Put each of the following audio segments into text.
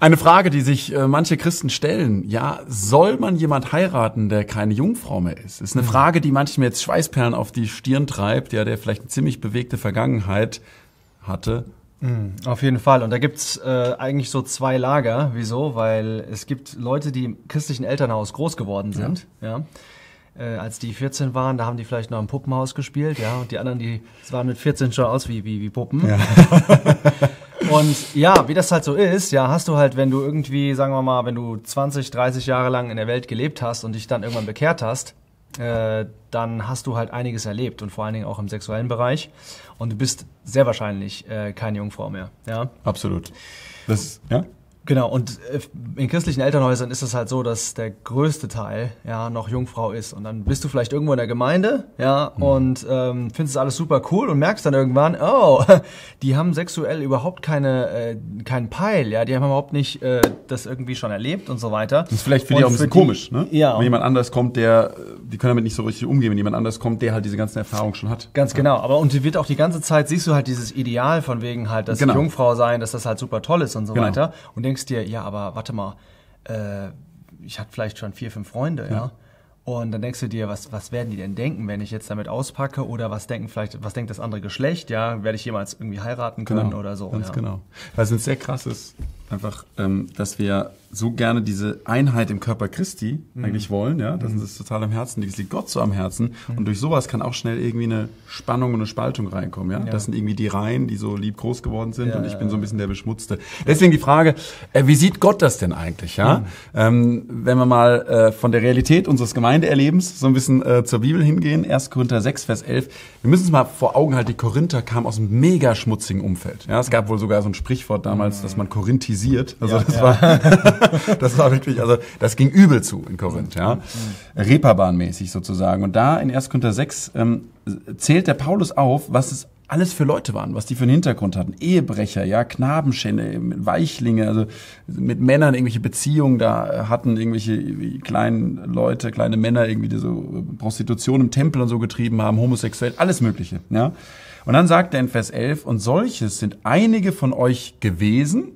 Eine Frage, die sich äh, manche Christen stellen, ja, soll man jemand heiraten, der keine Jungfrau mehr ist? Ist eine Mhm. Frage, die manchem jetzt Schweißperlen auf die Stirn treibt, ja, der vielleicht eine ziemlich bewegte Vergangenheit hatte. Auf jeden Fall. Und da gibt's äh, eigentlich so zwei Lager. Wieso? Weil es gibt Leute, die im christlichen Elternhaus groß geworden sind. Ja. Äh, als die 14 waren, da haben die vielleicht noch im Puppenhaus gespielt, ja. Und die anderen, die waren mit 14 schon aus wie, wie, wie Puppen. Und ja, wie das halt so ist, ja, hast du halt, wenn du irgendwie, sagen wir mal, wenn du 20, 30 Jahre lang in der Welt gelebt hast und dich dann irgendwann bekehrt hast, äh, dann hast du halt einiges erlebt und vor allen Dingen auch im sexuellen Bereich. Und du bist sehr wahrscheinlich äh, keine Jungfrau mehr. Ja, Absolut. Das, ja? Genau. Und äh, in christlichen Elternhäusern ist es halt so, dass der größte Teil ja noch Jungfrau ist. Und dann bist du vielleicht irgendwo in der Gemeinde, ja, und ähm, findest alles super cool und merkst dann irgendwann, oh, die haben sexuell überhaupt keine äh, keinen Peil, ja, die haben überhaupt nicht äh, das irgendwie schon erlebt und so weiter. Das ist vielleicht für Und die auch ein bisschen die- komisch, ne? Ja. Wenn jemand anders kommt, der, äh, die können damit nicht so richtig umgehen, wenn jemand anders kommt, der halt diese ganzen Erfahrungen schon hat. Ganz genau, aber und die wird auch die ganze Zeit, siehst du halt dieses Ideal von wegen halt, dass Genau. Jungfrau sein, dass das halt super toll ist und so Genau. weiter. Und denkst dir, ja, aber warte mal, äh, ich hatte vielleicht schon vier, fünf Freunde, ja. Und dann denkst du dir, was, was werden die denn denken, wenn ich jetzt damit auspacke? Oder was denken vielleicht, was denkt das andere Geschlecht? Ja, werde ich jemals irgendwie heiraten können oder so? Ganz ja. genau. Weil es uns sehr krass ist, einfach, ähm, dass wir so gerne diese Einheit im Körper Christi Mhm. eigentlich wollen, ja. Das ist uns total am Herzen. Es liegt Gott so am Herzen. Und durch sowas kann auch schnell irgendwie eine Spannung und eine Spaltung reinkommen, ja. Das sind irgendwie die Reihen, die so lieb groß geworden sind Ja, und ich ja, bin so ein bisschen der Beschmutzte. Deswegen die Frage, äh, wie sieht Gott das denn eigentlich, ja? Ähm, wenn wir mal äh, von der Realität unseres Gemeindeerlebens so ein bisschen äh, zur Bibel hingehen, 1. Korinther 6, Vers 11. Wir müssen uns mal vor Augen halten, die Korinther kamen aus einem mega schmutzigen Umfeld. Ja, es gab wohl sogar so ein Sprichwort damals, dass man korinthisiert. Also Ja, das ja. war das war wirklich, also das ging übel zu in Korinth, ja. Reeperbahnmäßig sozusagen. Und da in 1. Korinther 6 ähm, zählt der Paulus auf, was es alles für Leute waren, was die für einen Hintergrund hatten. Ehebrecher, ja, Knabenschände, Weichlinge, also mit Männern irgendwelche Beziehungen da äh, hatten, irgendwelche kleinen Leute, kleine Männer irgendwie, die so Prostitution im Tempel und so getrieben haben, homosexuell, alles Mögliche, ja. Und dann sagt er in Vers 11, und solches sind einige von euch gewesen,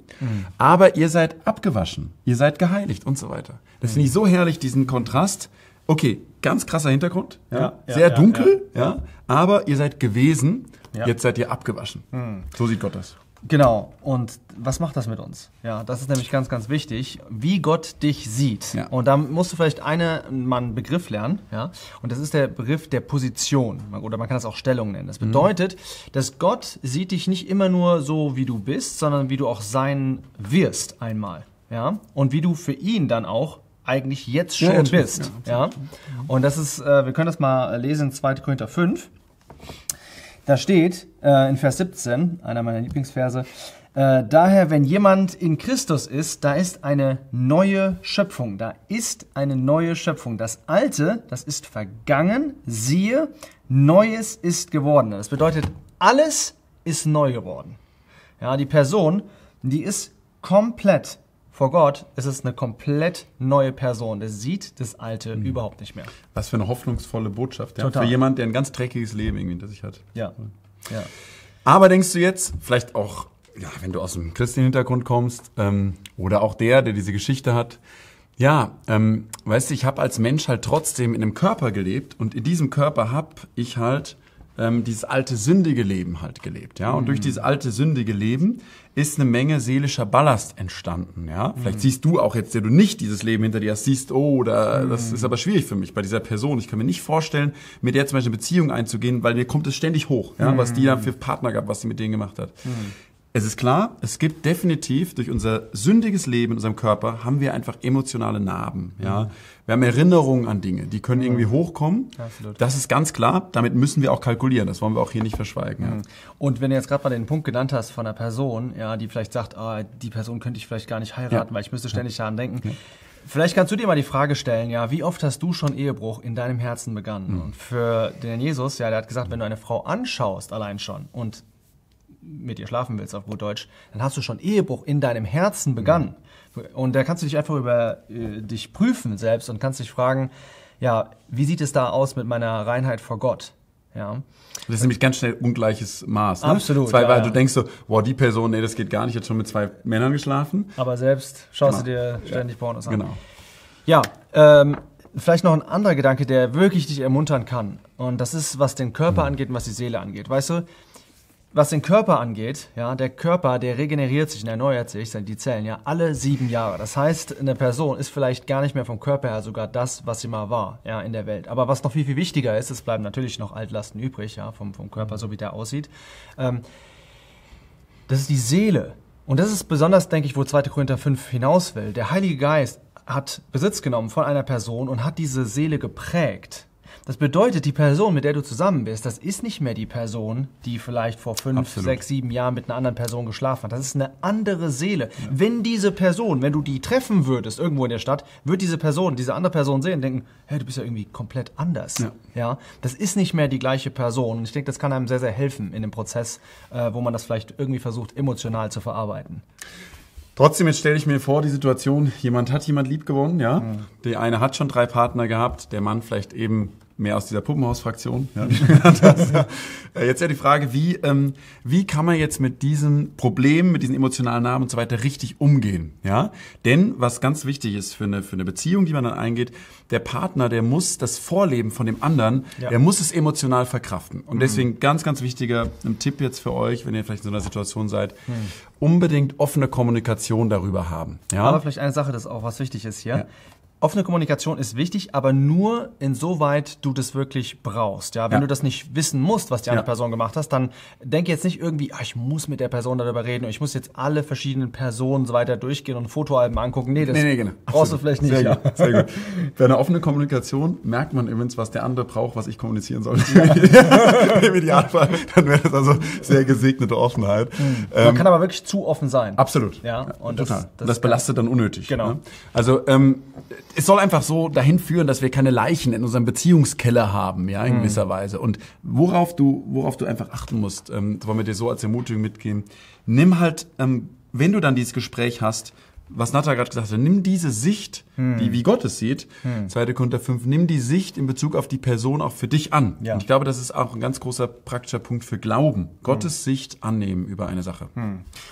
aber ihr seid abgewaschen, ihr seid geheiligt und so weiter. Das finde ich so herrlich, diesen Kontrast. Okay, ganz krasser Hintergrund, ja, Ja, ja, sehr ja, dunkel, ja, aber ihr seid gewesen, Ja. jetzt seid ihr abgewaschen. So sieht Gott das. Genau. Und was macht das mit uns? Ja, das ist nämlich ganz, ganz wichtig, wie Gott dich sieht. Ja. Und da musst du vielleicht eine, mal einen Begriff lernen, ja. Und das ist der Begriff der Position. Oder man kann das auch Stellung nennen. Das bedeutet, dass Gott sieht dich nicht immer nur so, wie du bist, sondern wie du auch sein wirst einmal. Ja. Und wie du für ihn dann auch eigentlich jetzt Ja, schon schon. bist. Ja. Und das ist, äh, wir können das mal lesen, 2. Korinther 5. Da steht äh, in Vers 17, einer meiner Lieblingsverse, äh, daher, wenn jemand in Christus ist, da ist eine neue Schöpfung. Da ist eine neue Schöpfung. Das Alte, das ist vergangen. Siehe, Neues ist geworden. Das bedeutet, alles ist neu geworden. Ja, die Person, die ist komplett vor Gott. Es ist eine komplett neue Person. Der sieht das Alte überhaupt nicht mehr. Was für eine hoffnungsvolle Botschaft, ja, Total. für jemand, der ein ganz dreckiges Leben irgendwie hinter sich hat. Ja, ja. Aber denkst du jetzt, vielleicht auch, ja, wenn du aus einem christlichen Hintergrund kommst, ähm, oder auch der, der diese Geschichte hat, ja, ähm, weißt du, ich habe als Mensch halt trotzdem in einem Körper gelebt und in diesem Körper habe ich halt ähm, dieses alte sündige Leben halt gelebt, ja. Und durch dieses alte sündige Leben ist eine Menge seelischer Ballast entstanden, ja. Vielleicht siehst du auch jetzt, der du nicht dieses Leben hinter dir hast, siehst, oh, oder das ist aber schwierig für mich bei dieser Person. Ich kann mir nicht vorstellen, mit der zum Beispiel eine Beziehung einzugehen, weil mir kommt es ständig hoch, ja, was die da für Partner gab, was sie mit denen gemacht hat. Es ist klar, es gibt definitiv durch unser sündiges Leben in unserem Körper haben wir einfach emotionale Narben, ja. Wir haben Erinnerungen an Dinge, die können irgendwie hochkommen. Absolut. Das ist ganz klar, damit müssen wir auch kalkulieren, das wollen wir auch hier nicht verschweigen. Ja. Und wenn du jetzt gerade mal den Punkt genannt hast von einer Person, ja, die vielleicht sagt, ah, die Person könnte ich vielleicht gar nicht heiraten, Ja. weil ich müsste ständig daran denken. Vielleicht kannst du dir mal die Frage stellen, ja, wie oft hast du schon Ehebruch in deinem Herzen begangen? Und für den Jesus, ja, der hat gesagt, wenn du eine Frau anschaust, allein schon, und mit ihr schlafen willst, auf gut Deutsch, dann hast du schon Ehebruch in deinem Herzen begangen. Und da kannst du dich einfach über äh, dich prüfen selbst und kannst dich fragen, ja, wie sieht es da aus mit meiner Reinheit vor Gott? Ja. Das ist nämlich ganz schnell ungleiches Maß. Ne? Absolut, Zwei, ja, weil ja. du denkst so, boah, die Person, nee, das geht gar nicht, hat schon mit zwei Männern geschlafen. Aber selbst schaust Genau. du dir ständig Pornos an. Genau. Ja, ähm, vielleicht noch ein anderer Gedanke, der wirklich dich ermuntern kann. Und das ist, was den Körper angeht und was die Seele angeht. Weißt du, was den Körper angeht, ja, der Körper, der regeneriert sich und erneuert sich, sind die Zellen, ja, alle sieben Jahre. Das heißt, eine Person ist vielleicht gar nicht mehr vom Körper her sogar das, was sie mal war, ja, in der Welt. Aber was noch viel, viel wichtiger ist, es bleiben natürlich noch Altlasten übrig, ja, vom, vom Körper, so wie der aussieht. Ähm, das ist die Seele. Und das ist besonders, denke ich, wo 2. Korinther 5 hinaus will. Der Heilige Geist hat Besitz genommen von einer Person und hat diese Seele geprägt. Das bedeutet, die Person, mit der du zusammen bist, das ist nicht mehr die Person, die vielleicht vor fünf, Absolut. sechs, sieben Jahren mit einer anderen Person geschlafen hat. Das ist eine andere Seele. Wenn diese Person, wenn du die treffen würdest irgendwo in der Stadt, wird diese Person, diese andere Person sehen und denken, hey, du bist ja irgendwie komplett anders. Ja. Ja, das ist nicht mehr die gleiche Person. Und ich denke, das kann einem sehr, sehr helfen in dem Prozess, äh, wo man das vielleicht irgendwie versucht, emotional zu verarbeiten. Trotzdem, jetzt stelle ich mir vor, die Situation, jemand hat jemand lieb gewonnen, ja. Der eine hat schon drei Partner gehabt, der Mann vielleicht eben mehr aus dieser Puppenhausfraktion. Ja. Äh, Jetzt ja die Frage, wie, ähm, wie kann man jetzt mit diesem Problem, mit diesen emotionalen Namen und so weiter richtig umgehen? Ja, denn was ganz wichtig ist für eine, für eine Beziehung, die man dann eingeht, der Partner, der muss das Vorleben von dem anderen, Ja. der muss es emotional verkraften. Und deswegen ganz, ganz wichtiger ein Tipp jetzt für euch, wenn ihr vielleicht in so einer Situation seid, unbedingt offene Kommunikation darüber haben. Ja, Aber vielleicht eine Sache, das auch was wichtig ist hier. Ja. Offene Kommunikation ist wichtig, aber nur insoweit du das wirklich brauchst. Ja, wenn Ja. du das nicht wissen musst, was die andere Ja. Person gemacht hast, dann denk jetzt nicht irgendwie, ah, ich muss mit der Person darüber reden und ich muss jetzt alle verschiedenen Personen so weiter durchgehen und Fotoalben angucken. Nee, das Nee, nee, genau. brauchst du Absolut. vielleicht nicht. Sehr ja. gut, sehr gut. Bei einer offenen Kommunikation merkt man übrigens, was der andere braucht, was ich kommunizieren soll. Im Idealfall, dann wäre das also sehr gesegnete Offenheit. Man Ähm, kann aber wirklich zu offen sein. Absolut. Ja, und das- total. das das, belastet dann unnötig. Genau. Ne? Also ähm, es soll einfach so dahin führen, dass wir keine Leichen in unserem Beziehungskeller haben, ja, in gewisser Weise. Und worauf du, worauf du einfach achten musst, ähm, das wollen wir dir so als Ermutigung mitgeben, nimm halt, ähm, wenn du dann dieses Gespräch hast, was Nata gerade gesagt hat, nimm diese Sicht, die wie Gott es sieht, 2. Korinther 5, nimm die Sicht in Bezug auf die Person auch für dich an. Ja. Und ich glaube, das ist auch ein ganz großer praktischer Punkt für Glauben. Gottes Sicht annehmen über eine Sache.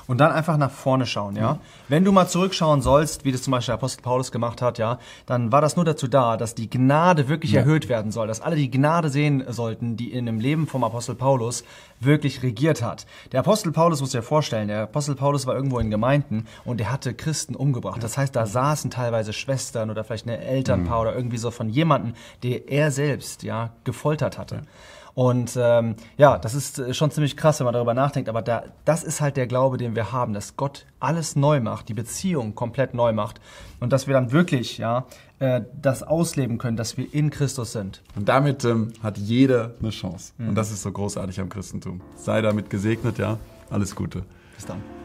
Und dann einfach nach vorne schauen, ja. Wenn du mal zurückschauen sollst, wie das zum Beispiel der Apostel Paulus gemacht hat, ja, dann war das nur dazu da, dass die Gnade wirklich erhöht werden soll, dass alle die Gnade sehen sollten, die in dem Leben vom Apostel Paulus wirklich regiert hat. Der Apostel Paulus muss dir vorstellen, der Apostel Paulus war irgendwo in Gemeinden und er hatte Christen umgebracht. Das heißt, da saßen teilweise Schwestern oder vielleicht ein Elternpaar oder irgendwie so von jemandem, der er selbst, ja, gefoltert hatte. Und ähm, ja, das ist äh, schon ziemlich krass, wenn man darüber nachdenkt. Aber da, das ist halt der Glaube, den wir haben, dass Gott alles neu macht, die Beziehung komplett neu macht und dass wir dann wirklich ja äh, das ausleben können, dass wir in Christus sind. Und damit ähm, hat jeder eine Chance. Mhm. Und das ist so großartig am Christentum. Sei damit gesegnet, ja. Alles Gute. Bis dann.